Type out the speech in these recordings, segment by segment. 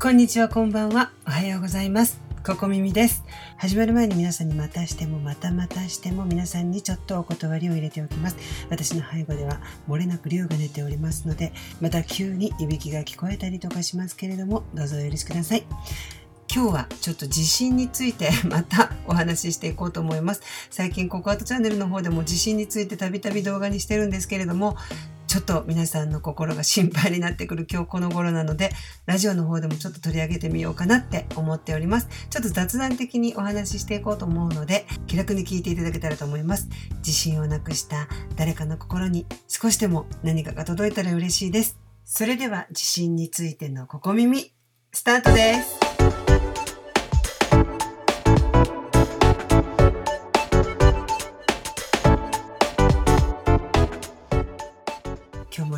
こんにちは、こんばんは。おはようございます。ここみみです。始まる前に皆さんにまたしてもまたまたしても皆さんにちょっとお断りを入れておきます。私の背後では漏れなく竜が寝ておりますので、また急にいびきが聞こえたりとかしますけれども、どうぞお許しください。今日はちょっと地震について またお話ししていこうと思います。最近ココアートチャンネルの方でも地震についてたびたび動画にしてるんですけれども、ちょっと皆さんの心が心配になってくる今日この頃なので、ラジオの方でもちょっと取り上げてみようかなって思っております。ちょっと雑談的にお話ししていこうと思うので、気楽に聞いていただけたらと思います。自信をなくした誰かの心に少しでも何かが届いたら嬉しいです。それでは地震についてのここ耳、スタートです。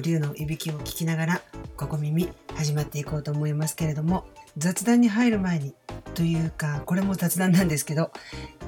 龍のいびきを聞きながらここ耳始まっていこうと思いますけれども雑談に入る前にというかこれも雑談なんですけど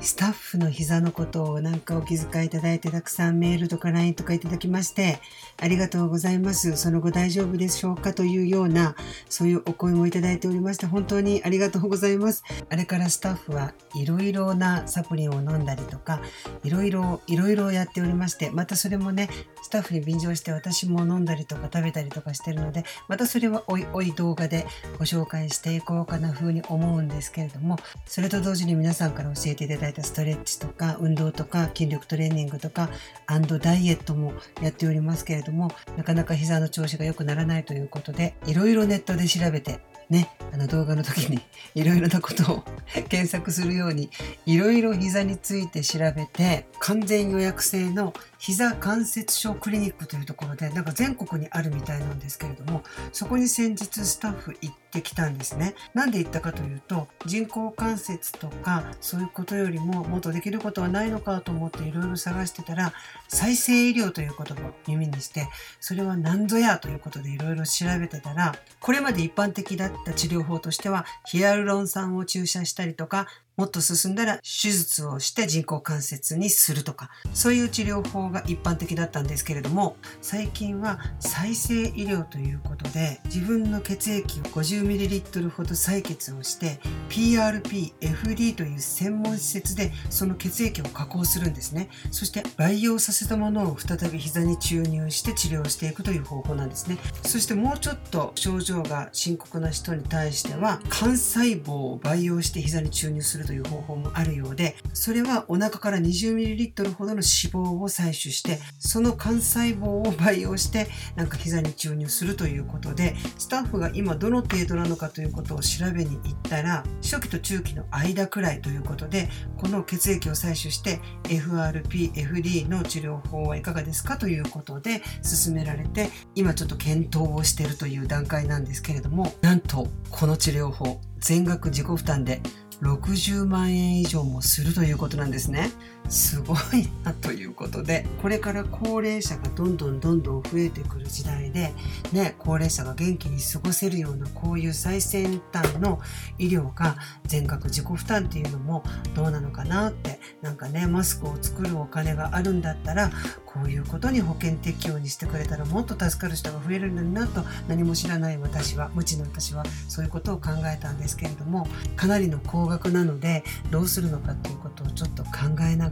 スタッフの膝のことをなんかお気遣いいただいてたくさんメールとか LINE とかいただきましてありがとうございます。その後大丈夫でしょうかというようなそういうお声もいただいておりまして本当にありがとうございます。あれからスタッフはいろいろなサプリを飲んだりとかいろいろいろいろやっておりましてまたそれもねスタッフに便乗して私も飲んだりとか食べたりとかしてるのでまたそれはおいおい動画でご紹介していこうかな風に思うんですけれどもそれと同時に皆さんから教えていただいてたストレッチとか運動とか筋力トレーニングとかアンドダイエットもやっておりますけれどもなかなか膝の調子が良くならないということでいろいろネットで調べてね、あの動画の時に いろいろなことを 検索するようにいろいろ膝について調べて完全予約制の膝関節症クリニックというところでなんか全国にあるみたいなんですけれどもそこに先日スタッフ行ってきたんですね。なんで言ったかというと人工関節とかそういうことよりももっとできることはないのかと思っていろいろ探してたら再生医療という言葉を耳にしてそれは何ぞやということでいろいろ調べてたらこれまで一般的だった治療法としてはヒアルロン酸を注射したりとかもっと進んだら手術をして人工関節にするとかそういう治療法が一般的だったんですけれども最近は再生医療ということで自分の血液を 50ml ほど採血をして PRPFD という専門施設でその血液を加工するんですね。そして培養させたものを再び膝に注入して治療していくという方法なんですね。そしてもうちょっと症状が深刻な人に対しては幹細胞を培養して膝に注入するという方法もあるようでそれはお腹から 20ml ほどの脂肪を採取してその幹細胞を培養してなんか膝に注入するということでスタッフが今どの程度なのかということを調べに行ったら初期と中期の間くらいということでこの血液を採取して FRPFD の治療法はいかがですかということで勧められて今ちょっと検討をしているという段階なんですけれどもなんとこの治療法全額自己負担で60万円以上もするということなんですね。すごいなということで、これから高齢者がどんどんどんどん増えてくる時代で、ね、高齢者が元気に過ごせるようなこういう最先端の医療が全額自己負担っていうのもどうなのかなって、なんかね、マスクを作るお金があるんだったら、こういうことに保険適用にしてくれたらもっと助かる人が増えるのになと何も知らない私は、無知の私はそういうことを考えたんですけれども、かなりの高額なのでどうするのかっていうことをちょっと考えながら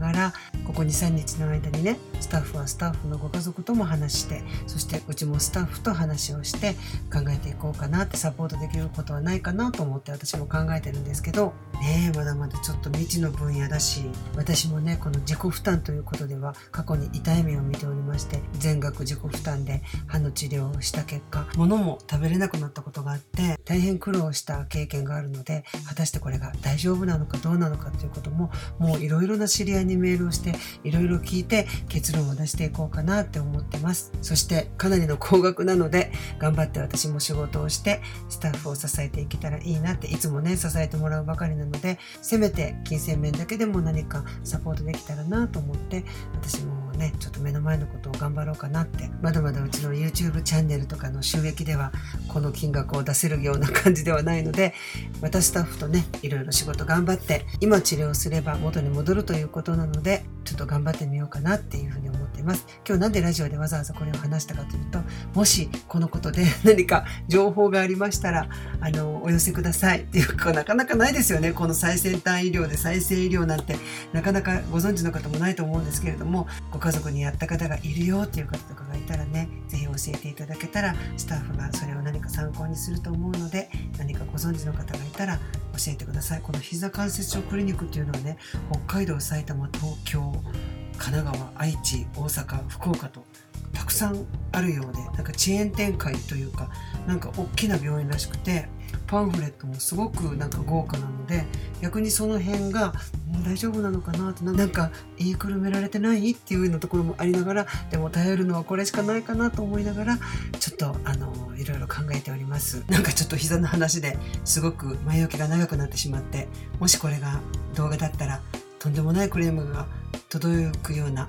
ここ23日の間にねスタッフはスタッフのご家族とも話してそしてうちもスタッフと話をして考えていこうかなってサポートできることはないかなと思って私も考えてるんですけどねえまだまだちょっと未知の分野だし私もねこの自己負担ということでは過去に痛い目を見ておりまして全額自己負担で歯の治療をした結果物も食べれなくなったことがあって大変苦労した経験があるので果たしてこれが大丈夫なのかどうなのかということももういろいろな知り合いにメールをしていろいろ聞いて結論を出していこうかなって思ってます。そしてかなりの高額なので頑張って私も仕事をしてスタッフを支えていけたらいいなっていつもね支えてもらうばかりなのでせめて金銭面だけでも何かサポートできたらなと思って私もねちょっと目の前のことを頑張ろうかなって。まだまだうちの YouTube チャンネルとかの収益ではこの金額を出せるような感じではないのでまたスタッフとねいろいろ仕事頑張って今治療すれば元に戻るということなのでちょっと頑張ってみようかなっていうふうに思います。ってます。今日なんでラジオでわざわざこれを話したかというともしこのことで 何か情報がありましたらあのお寄せください。っていうかなかなかないですよね。この最先端医療で再生医療なんてなかなかご存知の方もないと思うんですけれどもご家族にやった方がいるよっていう方とかがいたらね是非教えていただけたらスタッフがそれを何か参考にすると思うので何かご存知の方がいたら教えてください。この膝関節症クリニックっていうのはね北海道埼玉東京神奈川愛知大阪福岡とたくさんあるようでなんかチェーン展開というかなんか大きな病院らしくてパンフレットもすごくなんか豪華なので逆にその辺が大丈夫なのかなってなんか言いくるめられてないっていうようなところもありながらでも頼るのはこれしかないかなと思いながらちょっとあのいろいろ考えております。なんかちょっと膝の話ですごく前置きが長くなってしまってもしこれが動画だったらとんでもないクレームが届くような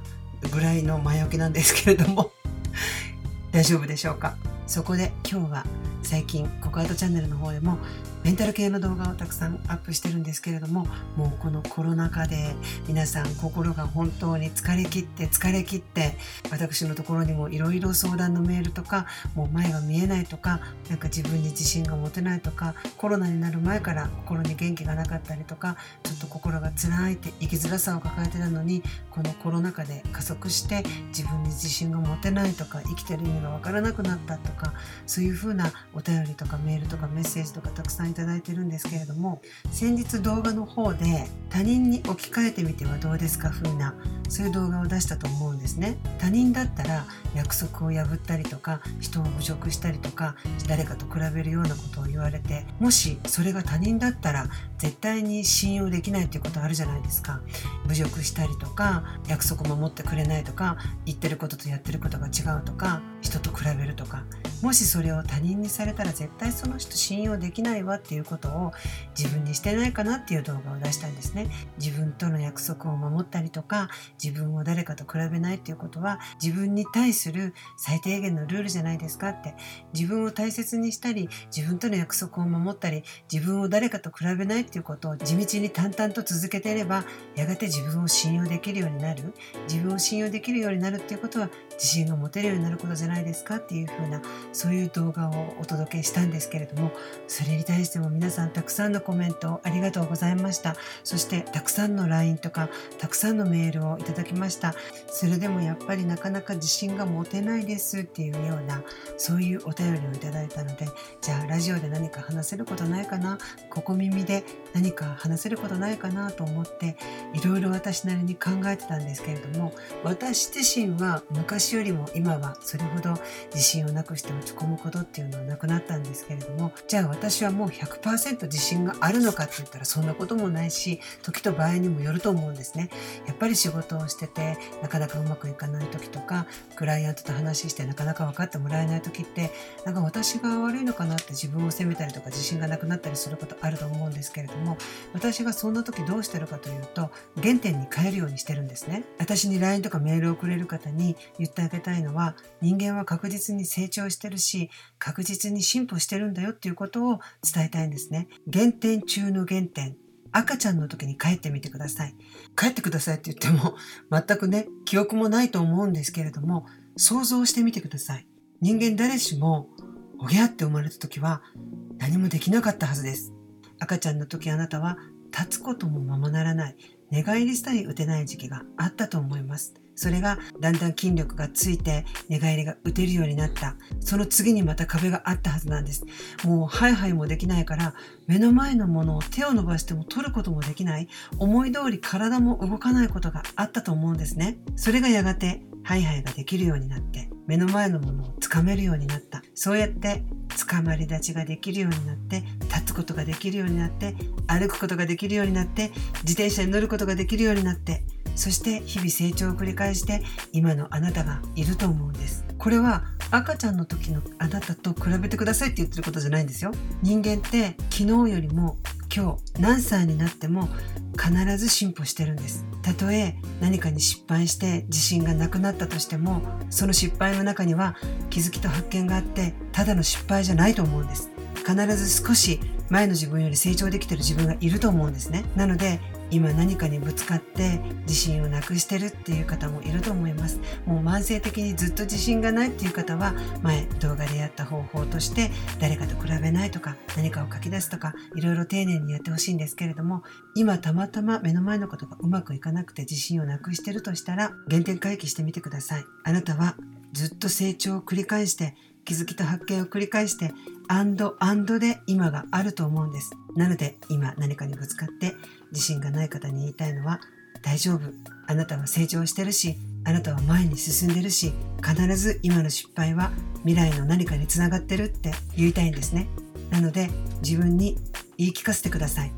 ぐらいの前置きなんですけれども 大丈夫でしょうか？そこで今日は最近ココアートチャンネルの方でもメンタル系の動画をたくさんアップしてるんですけれどももうこのコロナ禍で皆さん心が本当に疲れ切って疲れ切って私のところにもいろいろ相談のメールとかもう前が見えないとかなんか自分に自信が持てないとかコロナになる前から心に元気がなかったりとかちょっと心が辛いって生きづらさを抱えてたのにこのコロナ禍で加速して自分に自信が持てないとか生きてる意味がわからなくなったとかそういうふうなお便りとかメールとかメッセージとかたくさんいただいてるんですけれども先日動画の方で他人に置き換えてみてはどうですか風なそういう動画を出したと思うんですね。他人だったら約束を破ったりとか人を侮辱したりとか誰かと比べるようなことを言われてもしそれが他人だったら絶対に信用できないっていうことあるじゃないですか。侮辱したりとか約束守ってくれないとか言ってることとやってることが違うとか人と比べるとかもしそれを他人にされたら絶対その人信用できないわっていうことを自分にしてないかなっていう動画を出したんですね。自分との約束を守ったりとか自分を誰かと比べないっていうことは自分に対する最低限のルールじゃないですかって自分を大切にしたり自分との約束を守ったり自分を誰かと比べないっていうことを地道に淡々と続けていればやがて自分を信用できるようになる。自分を信用できるようになるっていうことは自信が持てるようになることじゃないですかっていうふうなそういう動画をお届けしたんですけれどもそれに対しても皆さんたくさんのコメントありがとうございました。そしてたくさんの LINE とかたくさんのメールをいただきました。それでもやっぱりなかなか自信が持てないですっていうようなそういうお便りをいただいたのでじゃあラジオで何か話せることないかな？ここ耳で何か話せることないかなと思っていろいろ私なりに考えてたんですけれども私自身は昔よりも今はそれほど自信をなくして落ち込むことっていうのはなくなったんですけれどもじゃあ私はもう100%自信があるのかって言ったらそんなこともないし時と場合にもよると思うんですね。やっぱり仕事をしててなかなかうまくいかない時とかクライアントと話してなかなか分かってもらえない時ってなんか私が悪いのかなって自分を責めたりとか自信がなくなったりすることあると思うんですけれども私がそんな時どうしてるかというと原点に変えるようにしてるんですね。私に LINE とかメールをくれる方に言ってあげたいのは人間は確実に成長してるし確実に進歩してるんだよっていうことを伝えたいんですね原点中の原点赤ちゃんの時に帰ってみてください。帰ってくださいって言っても全くね、記憶もないと思うんですけれども、想像してみてください。人間誰しも、おぎゃって生まれた時は何もできなかったはずです。赤ちゃんの時あなたは立つこともままならない、寝返りしたり打てない時期があったと思います。それがだんだん筋力がついて寝返りが打てるようになった。その次にまた壁があったはずなんです。もうハイハイもできないから目の前のものを手を伸ばしても取ることもできない。思い通り体も動かないことがあったと思うんですね。それがやがてハイハイができるようになって目の前のものをつかめるようになった。そうやって捕まり立ちができるようになって立つことができるようになって歩くことができるようになって自転車に乗ることができるようになってそして日々成長を繰り返して今のあなたがいると思うんです。これは赤ちゃんの時のあなたと比べてくださいって言ってることじゃないんですよ。人間って昨日よりも今日何歳になっても必ず進歩してるんです。たとえ何かに失敗して自信がなくなったとしてもその失敗の中には気づきと発見があってただの失敗じゃないと思うんです。必ず少し前の自分より成長できてる自分がいると思うんですね。なので今何かにぶつかって自信をなくしてるっていう方もいると思います。もう慢性的にずっと自信がないっていう方は前動画でやった方法として誰かと比べないとか何かを書き出すとかいろいろ丁寧にやってほしいんですけれども今たまたま目の前のことがうまくいかなくて自信をなくしてるとしたら原点回帰してみてください。あなたはずっと成長を繰り返して気づきと発見を繰り返してアンドアンドで今があると思うんです。なので今何かにぶつかって自信がない方に言いたいのは大丈夫。あなたは成長してるしあなたは前に進んでるし必ず今の失敗は未来の何かにつながってるって言いたいんですね。なので自分に言い聞かせてください。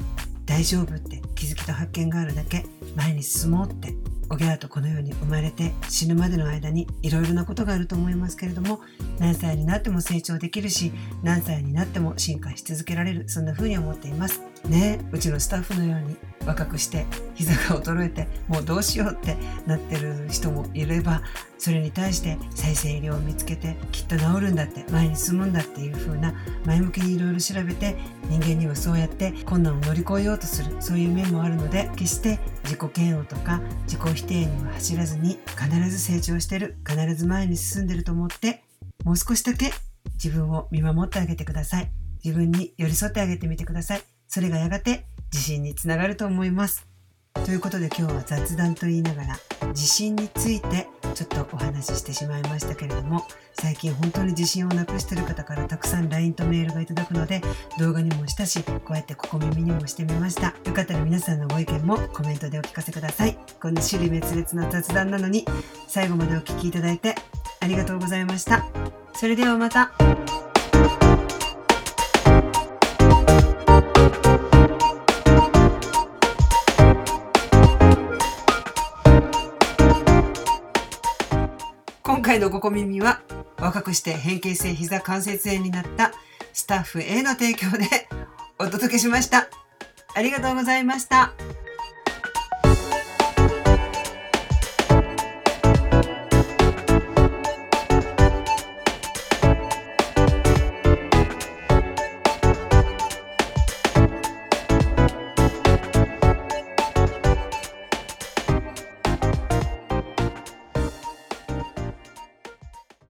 大丈夫って気づきと発見があるだけ前に進もうっておぎゃーとこのように生まれて死ぬまでの間にいろいろなことがあると思いますけれども何歳になっても成長できるし何歳になっても進化し続けられるそんな風に思っています。ねうちのスタッフのように若くして膝が衰えてもうどうしようってなってる人もいればそれに対して再生医療を見つけてきっと治るんだって前に進むんだっていう風な前向きにいろいろ調べて人間にはそうやって困難を乗り越えようとするそういう面もあるので決して自己嫌悪とか自己否定には走らずに必ず成長してる必ず前に進んでると思ってもう少しだけ自分を見守ってあげてください。自分に寄り添ってあげてみてください。それがやがて自信につながると思います。ということで今日は雑談と言いながら自信についてちょっとお話ししてしまいましたけれども最近本当に自信をなくしてる方からたくさん LINE とメールがいただくので動画にもしたしこうやってここ耳にもしてみました。よかったら皆さんのご意見もコメントでお聞かせください。こんな種類滅裂な雑談なのに最後までお聴きいただいてありがとうございました。それではまた。回のごこ耳は若くして変形性膝関節炎になったスタッフ A の提供でお届けしました。ありがとうございました。